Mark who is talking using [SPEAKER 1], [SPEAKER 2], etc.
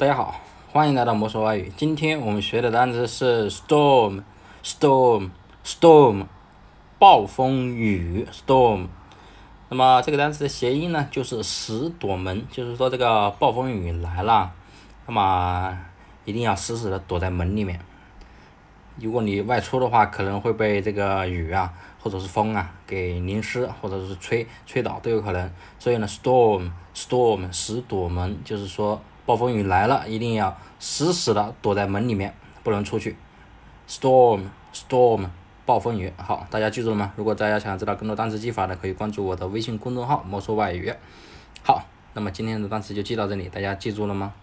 [SPEAKER 1] 大家好，欢迎来到魔说外语。今天我们学的单词是 storm，storm，storm，暴风雨，storm。那么这个单词的谐音呢，就是十躲门，就是说这个暴风雨来了，那么一定要死死的躲在门里面。如果你外出的话，可能会被这个雨啊，或者是风啊给淋湿，或者是吹吹倒都有可能。所以呢，storm，storm，十躲门，就是说。暴风雨来了，一定要死死的躲在门里面，不能出去。Storm，storm，暴风雨。好，大家记住了吗？如果大家想知道更多单词记法的，可以关注我的微信公众号“魔术外语”。好，那么今天的单词就记到这里，大家记住了吗？